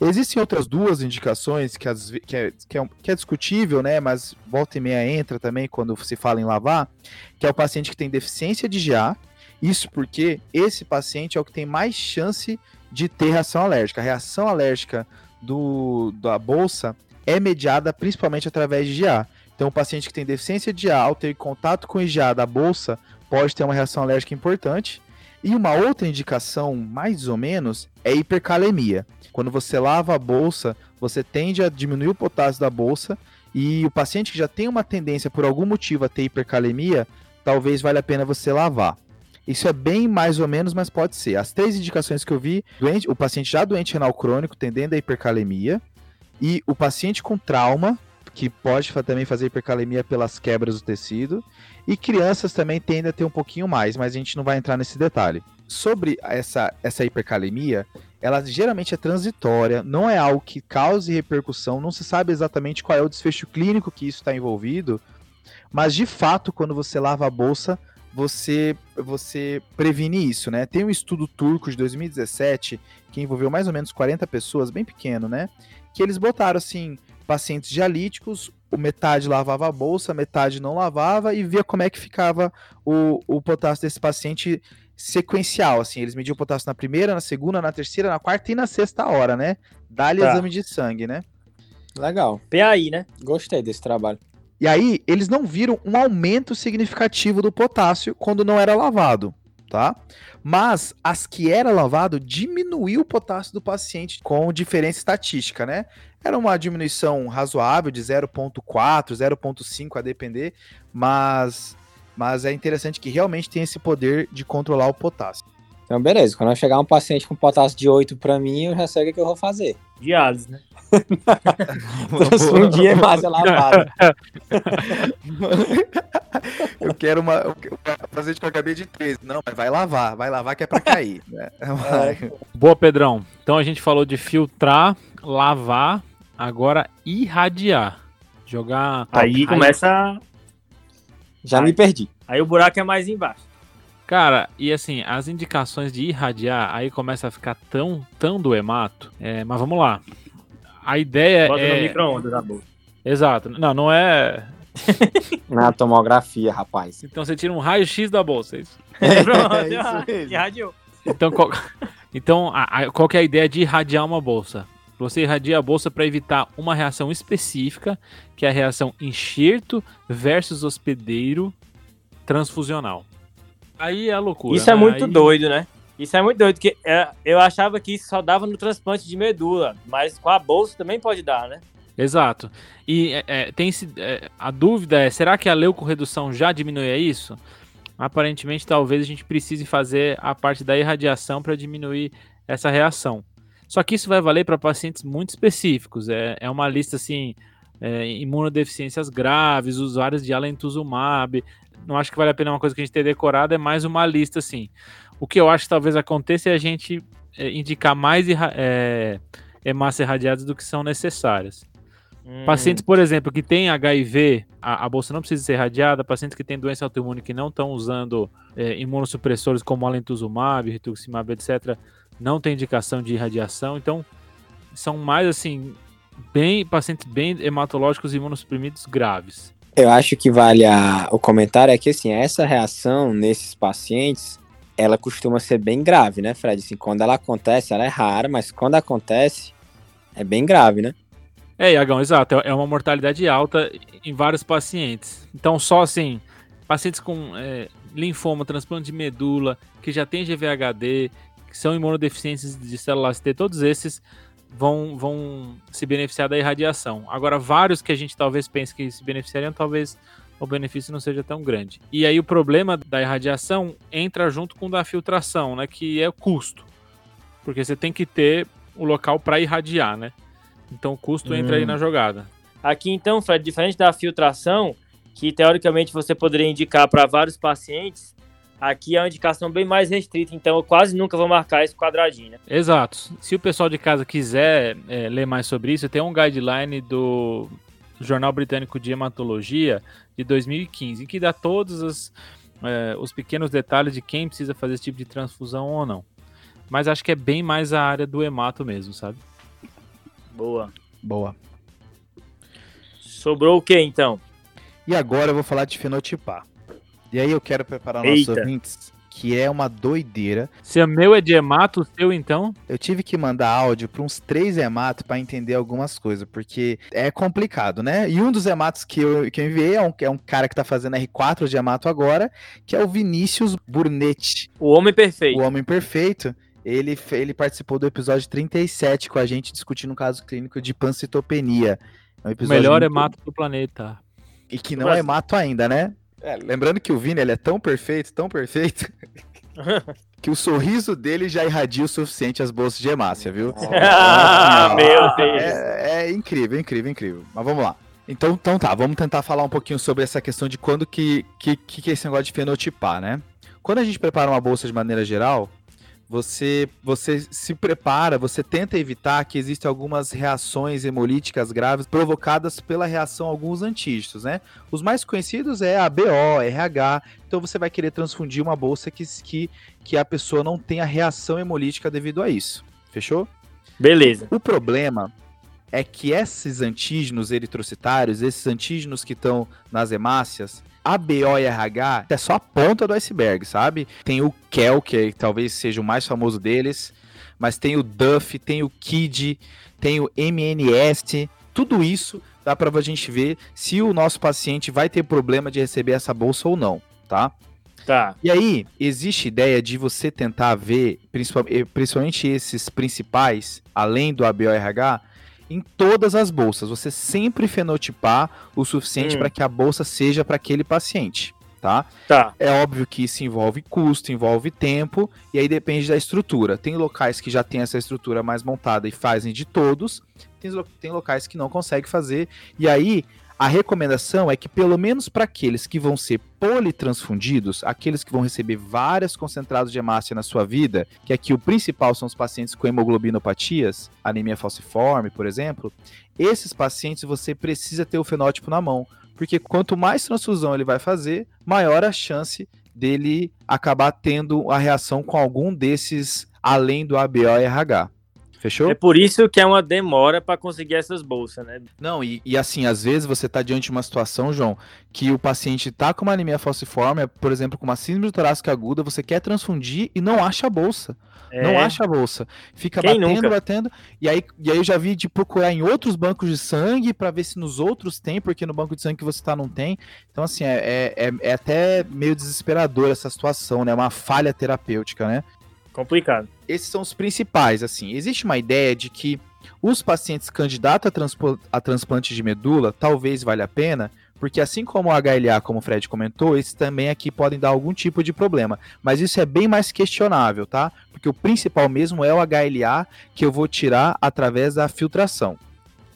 Existem outras duas indicações que, ve- que, é, que, é, que é discutível, né? Mas volta e meia entra também quando se fala em lavar, que é o paciente que tem deficiência de GA. Isso porque esse paciente é o que tem mais chance de ter reação alérgica. A reação alérgica do, da bolsa é mediada principalmente através de GA. Então, o paciente que tem deficiência de GA, ao ter contato com IgA da bolsa, pode ter uma reação alérgica importante. E uma outra indicação, mais ou menos, é hipercalemia. Quando você lava a bolsa, você tende a diminuir o potássio da bolsa e o paciente que já tem uma tendência por algum motivo a ter hipercalemia, talvez valha a pena você lavar. Isso é bem mais ou menos, mas pode ser. As três indicações que eu vi, doente, o paciente já doente renal crônico, tendendo a hipercalemia, e o paciente com trauma, que pode também fazer hipercalemia pelas quebras do tecido, e crianças também tendem a ter um pouquinho mais, mas a gente não vai entrar nesse detalhe. Sobre essa, essa hipercalemia, ela geralmente é transitória, não é algo que cause repercussão, não se sabe exatamente qual é o desfecho clínico que isso está envolvido, mas de fato, quando você lava a bolsa, você, você previne isso, né? Tem um estudo turco de 2017 que envolveu mais ou menos 40 pessoas, bem pequeno, né? Que eles botaram assim, pacientes dialíticos, o metade lavava a bolsa, metade não lavava e via como é que ficava o, o potássio desse paciente sequencial, assim, eles mediam o potássio na primeira, na segunda, na terceira, na quarta e na sexta hora, né? Dá-lhe Tá. exame de sangue, né? Legal. PAI, né? Gostei desse trabalho. E aí, eles não viram um aumento significativo do potássio quando não era lavado, tá? Mas as que era lavado diminuiu o potássio do paciente com diferença estatística, né? Era uma diminuição razoável de 0.4, 0.5 a depender, mas mas é interessante que realmente tem esse poder de controlar o potássio. Então, beleza. Quando eu chegar um paciente com potássio de 8 pra mim, eu já sei o que que eu vou fazer. Diálise, né? um dia mais lavado. Eu quero uma eu quero um paciente com HB de 13. Não, mas vai lavar, vai lavar que é pra cair, né? Vai. Boa, Pedrão. Então a gente falou de filtrar, lavar, agora irradiar. Jogar. Aí começa. Já me perdi. Aí o buraco é mais embaixo. Cara, e assim, as indicações de irradiar, aí começa a ficar tão, tão do hemato. É, mas vamos lá. A ideia Bota no é. micro-ondas a boca. Exato. Não, não é. Na tomografia, rapaz. Então você tira um raio-x da bolsa, é isso? É isso ah, mesmo. irradiou. Então, qual, então a- a- qual que é a ideia de irradiar uma bolsa? Você irradia a bolsa para evitar uma reação específica, que é a reação enxerto versus hospedeiro transfusional. Aí é loucura. Isso é né? muito Aí- doido, né? Isso é muito doido, porque é, eu achava que isso só dava no transplante de medula, mas com a bolsa também pode dar, né? Exato. E é, é, tem esse, é, a dúvida é, será que a leucorredução já diminui isso? Aparentemente, talvez a gente precise fazer a parte da irradiação para diminuir essa reação. Só que isso vai valer para pacientes muito específicos. É, é uma lista assim, é, imunodeficiências graves, usuários de alentuzumab. Não acho que vale a pena uma coisa que a gente ter decorado, é mais uma lista assim. O que eu acho que talvez aconteça é a gente é, indicar mais é, hemácias irradiadas do que são necessárias. Hum, Pacientes, por exemplo, que têm HIV, a, a bolsa não precisa ser irradiada. Pacientes que têm doença autoimune que não estão usando é, imunossupressores como alentuzumab, rituximab, etc., não tem indicação de irradiação. Então, são mais assim, bem pacientes bem hematológicos e imunossuprimidos graves. Eu acho que vale a- o comentário é que assim, essa reação nesses pacientes, ela costuma ser bem grave, né, Fred? Assim, quando ela acontece, ela é rara, mas quando acontece, é bem grave, né? É, Iagão, exato. É uma mortalidade alta em vários pacientes. Então, só assim, pacientes com é, linfoma, transplante de medula, que já tem GVHD, que são imunodeficientes de células T, todos esses vão, vão se beneficiar da irradiação. Agora, vários que a gente talvez pense que se beneficiariam, talvez o benefício não seja tão grande. E aí o problema da irradiação entra junto com o da filtração, né, que é o custo. Porque você tem que ter o local para irradiar, né? Então o custo hum. entra aí hum. na jogada. Aqui então, Fred, diferente da filtração, que teoricamente você poderia indicar para vários pacientes, aqui é uma indicação bem mais restrita, então eu quase nunca vou marcar esse quadradinho. Né? Exato. Se o pessoal de casa quiser é, ler mais sobre isso, tem um guideline do Jornal Britânico de Hematologia de 2015, em que dá todos os, é, os pequenos detalhes de quem precisa fazer esse tipo de transfusão ou não. Mas acho que é bem mais a área do hemato mesmo, sabe? Boa. Boa. Sobrou o que então? E agora eu vou falar de fenotipar. E aí eu quero preparar nossos Eita. ouvintes, que é uma doideira. Se o meu é de hemato, o seu então? Eu tive que mandar áudio para uns três hematos para entender algumas coisas, porque é complicado, né? E um dos hematos que eu, que eu enviei é um, é um cara que tá fazendo R4 de hemato agora, que é o Vinícius Burnetti. O Homem Perfeito. O Homem Perfeito. Ele, ele participou do episódio 37 com a gente discutindo um caso clínico de pancitopenia. É um o melhor muito... hemato do planeta. E que não é mato ainda, né? É, lembrando que o Vini ele é tão perfeito, tão perfeito, que o sorriso dele já irradia o suficiente as bolsas de hemácia, viu? ah, meu Deus! É, é, incrível, incrível, incrível. Mas vamos lá. Então, então tá, vamos tentar falar um pouquinho sobre essa questão de quando que, que, que é esse negócio de fenotipar, né? Quando a gente prepara uma bolsa de maneira geral, você, você se prepara, você tenta evitar que existam algumas reações hemolíticas graves provocadas pela reação a alguns antígenos, né? Os mais conhecidos é a BO, RH, então você vai querer transfundir uma bolsa que, que, que a pessoa não tenha reação hemolítica devido a isso. Fechou? Beleza. O problema é que esses antígenos eritrocitários, esses antígenos que estão nas hemácias, a BORH é só a ponta do iceberg, sabe? Tem o Kel, que talvez seja o mais famoso deles, mas tem o Duff, tem o KID, tem o MNS, tudo isso dá para a gente ver se o nosso paciente vai ter problema de receber essa bolsa ou não, tá? Tá. E aí, existe ideia de você tentar ver, principalmente esses principais, além do ABORH, em todas as bolsas. Você sempre fenotipar o suficiente hum. para que a bolsa seja para aquele paciente. Tá? tá? É óbvio que isso envolve custo, envolve tempo, e aí depende da estrutura. Tem locais que já tem essa estrutura mais montada e fazem de todos, tem, tem locais que não conseguem fazer, e aí a recomendação é que, pelo menos para aqueles que vão ser politransfundidos, aqueles que vão receber várias concentrados de hemácia na sua vida, que aqui o principal são os pacientes com hemoglobinopatias, anemia falciforme, por exemplo, esses pacientes você precisa ter o fenótipo na mão, porque quanto mais transfusão ele vai fazer, maior a chance dele acabar tendo a reação com algum desses além do ABO-RH. Fechou? É por isso que é uma demora para conseguir essas bolsas, né? Não, e, e, assim, às vezes você tá diante de uma situação, João, que o paciente tá com uma anemia falciforme, por exemplo, com uma síndrome torácica aguda, você quer transfundir e não acha a bolsa. É. Não acha a bolsa. Fica Quem batendo, nunca? batendo. E aí, e aí eu já vi de procurar em outros bancos de sangue para ver se nos outros tem, porque no banco de sangue que você tá não tem. Então, assim, é, é, é, é até meio desesperador essa situação, né? Uma falha terapêutica, né? Complicado. Esses são os principais, assim. Existe uma ideia de que os pacientes candidatos a, a transplante de medula talvez valha a pena, porque assim como o HLA, como o Fred comentou, esses também aqui podem dar algum tipo de problema. Mas isso é bem mais questionável, tá? Porque o principal mesmo é o HLA que eu vou tirar através da filtração.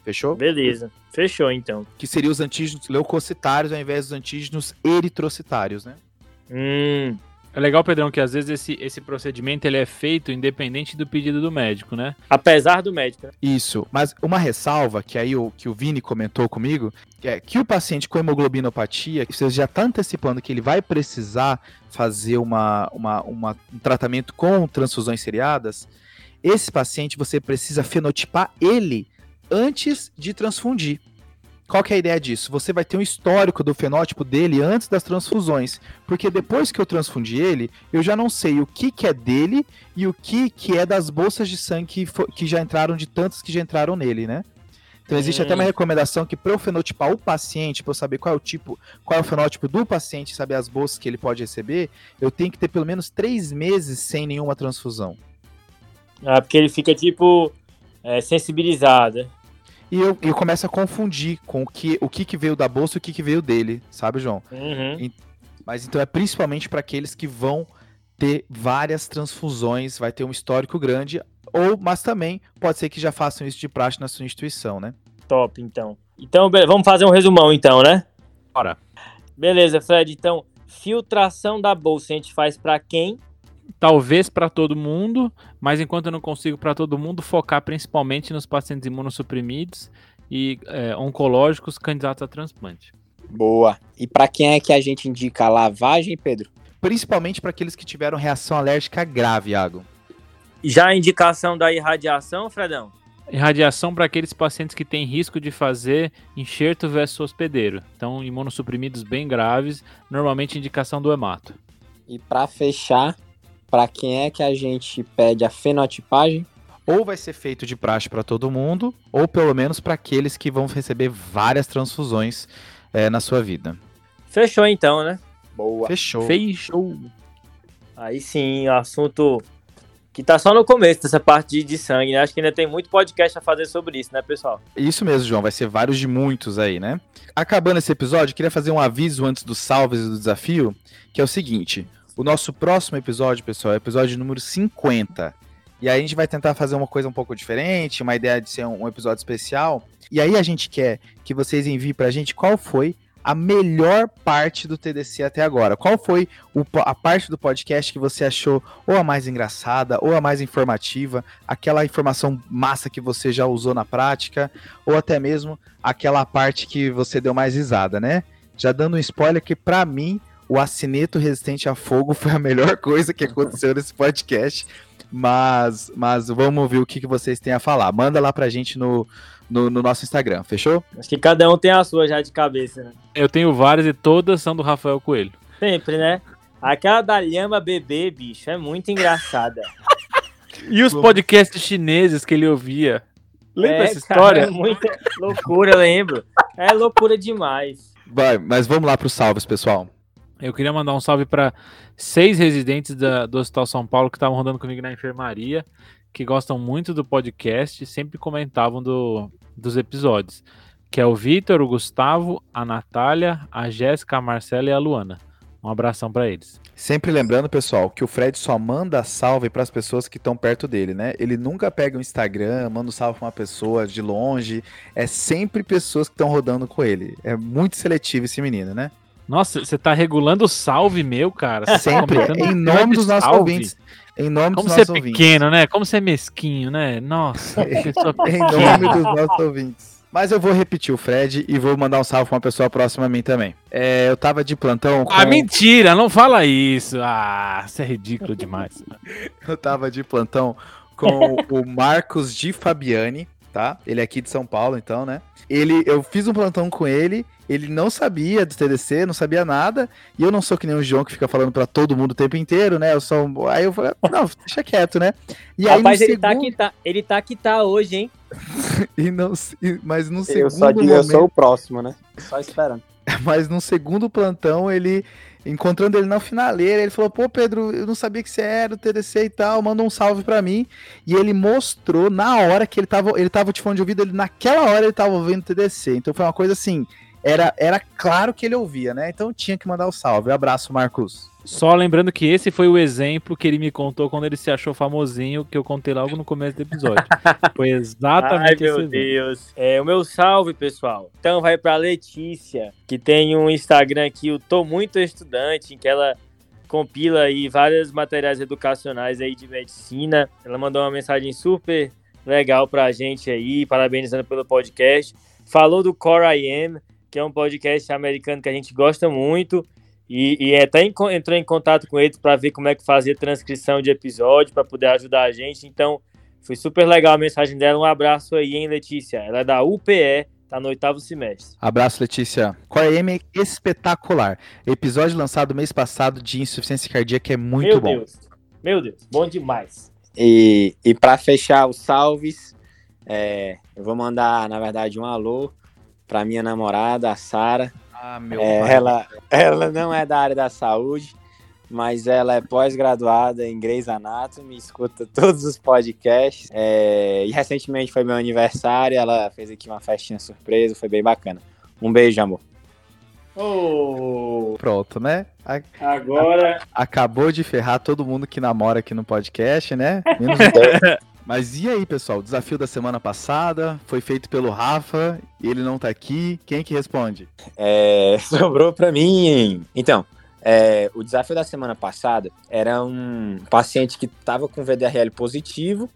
Fechou? Beleza. Fechou, então. Que seriam os antígenos leucocitários ao invés dos antígenos eritrocitários, né? Hum, é legal, Pedrão, que às vezes esse, esse procedimento ele é feito independente do pedido do médico, né? Apesar do médico. Né? Isso, mas uma ressalva que aí o, que o Vini comentou comigo, é que o paciente com hemoglobinopatia, você já está antecipando que ele vai precisar fazer uma, uma, uma, um tratamento com transfusões seriadas, esse paciente você precisa fenotipar ele antes de transfundir. Qual que é a ideia disso? Você vai ter um histórico do fenótipo dele antes das transfusões, porque depois que eu transfundi ele, eu já não sei o que, que é dele e o que, que é das bolsas de sangue que, que já entraram, de tantas que já entraram nele, né? Então existe hum. até uma hum. recomendação que para eu fenotipar o paciente, para eu saber qual é o tipo, qual é o fenótipo do paciente, saber as bolsas que ele pode receber, eu tenho que ter pelo menos três meses sem nenhuma transfusão. Ah, porque ele fica, tipo, é, sensibilizado. E eu, eu começo a confundir com o que, o que, que veio da bolsa e o que, que veio dele, sabe, João? Uhum. Mas então é principalmente para aqueles que vão ter várias transfusões, vai ter um histórico grande, ou mas também pode ser que já façam isso de praxe na sua instituição, né? Top, então. Então, vamos fazer um resumão, então, né? Bora. Beleza, Fred. Então, filtração da bolsa a gente faz pra quem? Talvez para todo mundo, mas enquanto eu não consigo para todo mundo, focar principalmente nos pacientes imunossuprimidos e é, oncológicos candidatos a transplante. Boa. E pra quem é que a gente indica a lavagem, Pedro? Principalmente para aqueles que tiveram reação alérgica grave, Iago. Já a indicação da irradiação, Fredão? Irradiação para aqueles pacientes que têm risco de fazer enxerto versus hospedeiro. Então, imunossuprimidos bem graves, normalmente indicação do hemato. E pra fechar, pra quem é que a gente pede a fenotipagem? Ou vai ser feito de praxe para todo mundo, ou pelo menos para aqueles que vão receber várias transfusões é, na sua vida. Fechou, então, né? Boa. Fechou. Fechou. Aí sim, assunto que tá só no começo dessa parte de, de sangue, né? Acho que ainda tem muito podcast a fazer sobre isso, né, pessoal? Isso mesmo, João. Vai ser vários de muitos aí, né? Acabando esse episódio, queria fazer um aviso antes dos salves e do desafio, que é o seguinte: o nosso próximo episódio, pessoal, é o episódio número 50. E aí a gente vai tentar fazer uma coisa um pouco diferente, uma ideia de ser um, episódio especial. E aí a gente quer que vocês enviem pra gente qual foi a melhor parte do TDC até agora. Qual foi o a parte do podcast que você achou ou a mais engraçada, ou a mais informativa, aquela informação massa que você já usou na prática, ou até mesmo aquela parte que você deu mais risada, né? Já dando um spoiler que pra mim o acineto resistente a fogo foi a melhor coisa que aconteceu nesse podcast. Mas, mas vamos ouvir o que, que vocês têm a falar. Manda lá pra gente no, no, no nosso Instagram, fechou? Acho que cada um tem a sua já de cabeça, né? Eu tenho várias e todas são do Rafael Coelho. Sempre, né? Aquela da Lhama Bebê, bicho, é muito engraçada. E os podcasts chineses que ele ouvia. Lembra É, essa cara, história? é muita loucura, eu lembro. É loucura demais. Vai, mas vamos lá pros salves, pessoal. Eu queria mandar um salve para seis residentes da- do Hospital São Paulo que estavam rodando comigo na enfermaria, que gostam muito do podcast e sempre comentavam do, dos episódios. Que é o Vitor, o Gustavo, a Natália, a Jéssica, a Marcela e a Luana. Um abração para eles. Sempre lembrando, pessoal, que o Fred só manda salve pras pessoas que estão perto dele, né? Ele nunca pega o Instagram, manda um salve pra uma pessoa de longe. É sempre pessoas que estão rodando com ele. É muito seletivo esse menino, né? Nossa, você tá regulando o salve meu, cara. Você tá Sempre. comentando em nome dos nossos salve. ouvintes. Em nome Como dos você é nossos ouvintes. pequeno, né? Como você é mesquinho, né? Nossa, Em nome dos nossos ouvintes. Mas eu vou repetir o Fred e vou mandar um salve pra uma pessoa próxima a mim também. É, eu tava de plantão com... Ah, mentira, não fala isso. Ah, isso é ridículo demais. Eu tava de plantão com o Marcos de Fabiani, tá? Ele é aqui de São Paulo, então, né? Ele, eu fiz um plantão com ele, ele não sabia do TDC, não sabia nada, e eu não sou que nem o João que fica falando pra todo mundo o tempo inteiro, né? Eu sou, um- aí eu falei, não, deixa quieto, né? E aí Rapaz, ele tá que tá, ele tá que tá hoje, hein? e não, mas no segundo Eu só digo, eu momento, sou o próximo, né? Só esperando. mas no segundo plantão ele encontrando ele na finaleira, ele falou: "Pô, Pedro, eu não sabia que você era o TDC e tal, manda um salve pra mim". E ele mostrou na hora que ele tava, ele tava de fone de ouvido, ele naquela hora ele tava ouvindo o TDC. Então foi uma coisa assim, era era claro que ele ouvia, né? Então tinha que mandar o salve. abraço, Marcos. Só lembrando que esse foi o exemplo que ele me contou quando ele se achou famosinho, que eu contei logo no começo do episódio. Foi Ai, exatamente esse meu exemplo. Deus. É, o meu salve, pessoal. Então vai pra Letícia, que tem um Instagram aqui, o Tô Muito Estudante, em que ela compila aí vários materiais educacionais aí de medicina. Ela mandou uma mensagem super legal pra gente aí, parabenizando pelo podcast. Falou do Core I Am, que é um podcast americano que a gente gosta muito. E, e até enco- entrou em contato com eles para ver como é que fazia transcrição de episódio, para poder ajudar a gente. Então, foi super legal a mensagem dela. Um abraço aí, hein, Letícia? Ela é da UPE, tá no oitavo semestre. Abraço, Letícia. Core M é espetacular. Episódio lançado mês passado de insuficiência cardíaca é muito Meu bom. Deus. Meu Deus, bom demais. E, e para fechar os salves, é, eu vou mandar, na verdade, um alô para minha namorada, a Sara. Ah, meu É, pai. ela, ela não é da área da saúde, mas ela é pós-graduada em Grey's Anatomy, escuta todos os podcasts. É, e recentemente foi meu aniversário, ela fez aqui uma festinha surpresa, foi bem bacana. Um beijo, amor. Oh, Pronto, né? A- agora. Acabou de ferrar todo mundo que namora aqui no podcast, né? Menos o Pedro. Mas e aí, pessoal? O desafio da semana passada foi feito pelo Rafa, ele não tá aqui. Quem que responde? É, sobrou pra mim. Então, é, o desafio da semana passada era um paciente que estava com VDRL positivo,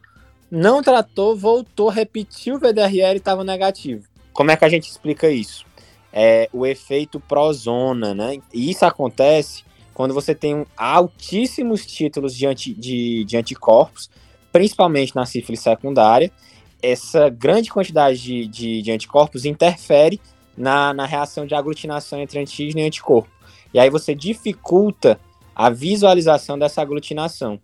não tratou, voltou, repetiu o VDRL e estava negativo. Como é que a gente explica isso? É o efeito prozona, né? E isso acontece quando você tem altíssimos títulos de, anti- de- de anticorpos, principalmente na sífilis secundária. Essa grande quantidade de, de- de anticorpos interfere na, na reação de aglutinação entre antígeno e anticorpo. E aí você dificulta a visualização dessa aglutinação.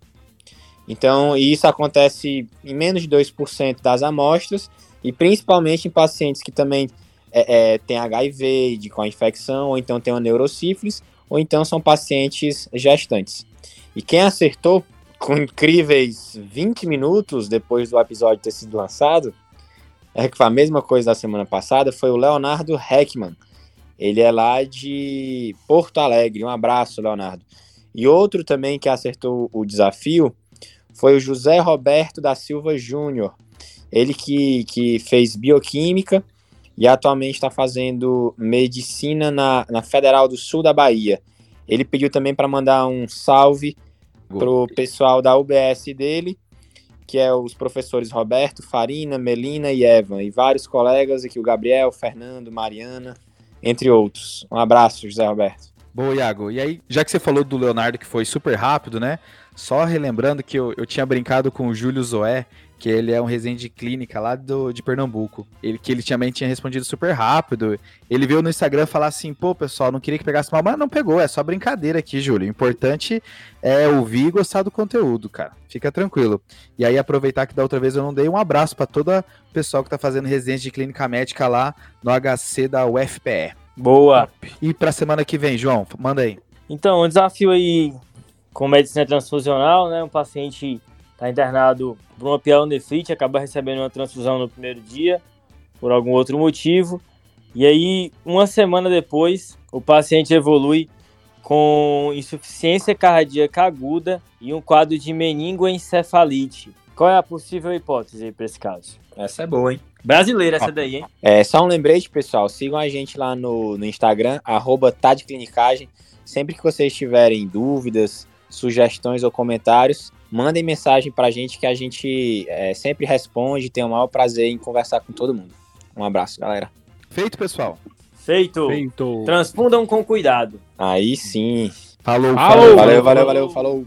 Então, isso acontece em menos de 2% das amostras, e principalmente em pacientes que também é, é, têm HIV de, com a infecção, ou então têm uma neurosífilis, ou então são pacientes gestantes. E quem acertou, com incríveis 20 minutos depois do episódio ter sido lançado, é que foi a mesma coisa da semana passada, foi o Leonardo Heckman. Ele é lá de Porto Alegre. Um abraço, Leonardo. E outro também que acertou o desafio foi o José Roberto da Silva Júnior. Ele que, que fez bioquímica e atualmente está fazendo medicina na, na Federal do Sul da Bahia. Ele pediu também para mandar um salve pro pessoal da UBS dele, que é os professores Roberto, Farina, Melina e Evan, e vários colegas aqui, o Gabriel, Fernando, Mariana, entre outros. Um abraço, José Roberto. Boa, Iago. E aí, já que você falou do Leonardo, que foi super rápido, né? Só relembrando que eu, eu tinha brincado com o Júlio Zoé, que ele é um residente de clínica lá do, de Pernambuco. Ele, que ele também tinha respondido super rápido. Ele veio no Instagram falar assim, pô, pessoal, não queria que pegasse mal, mas não pegou, é só brincadeira aqui, Júlio. O importante é ouvir e gostar do conteúdo, cara. Fica tranquilo. E aí, aproveitar que da outra vez eu não dei um abraço para todo o pessoal que tá fazendo residência de clínica médica lá no HC da UFPE. Boa. E pra semana que vem, João, manda aí. Então, um desafio aí com medicina transfusional, né? Um paciente está internado por uma pielonefrite, acaba recebendo uma transfusão no primeiro dia, por algum outro motivo. E aí, uma semana depois, o paciente evolui com insuficiência cardíaca aguda e um quadro de meningoencefalite. Qual é a possível hipótese para esse caso? Essa é boa, hein? Brasileira essa daí, hein? É, só um lembrete, pessoal, sigam a gente lá no, no Instagram, arroba Tadclinicagem. Sempre que vocês tiverem dúvidas, sugestões ou comentários, mandem mensagem pra gente que a gente é, sempre responde, tem o maior prazer em conversar com todo mundo. Um abraço, galera. Feito, pessoal. Feito. Feito. Transpundam com cuidado. Aí sim. Falou, Falou. falou. Valeu, valeu, valeu, falou.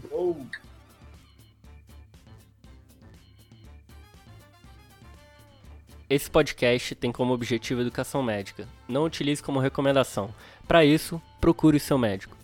Esse podcast tem como objetivo educação médica. Não utilize como recomendação. Para isso, procure o seu médico.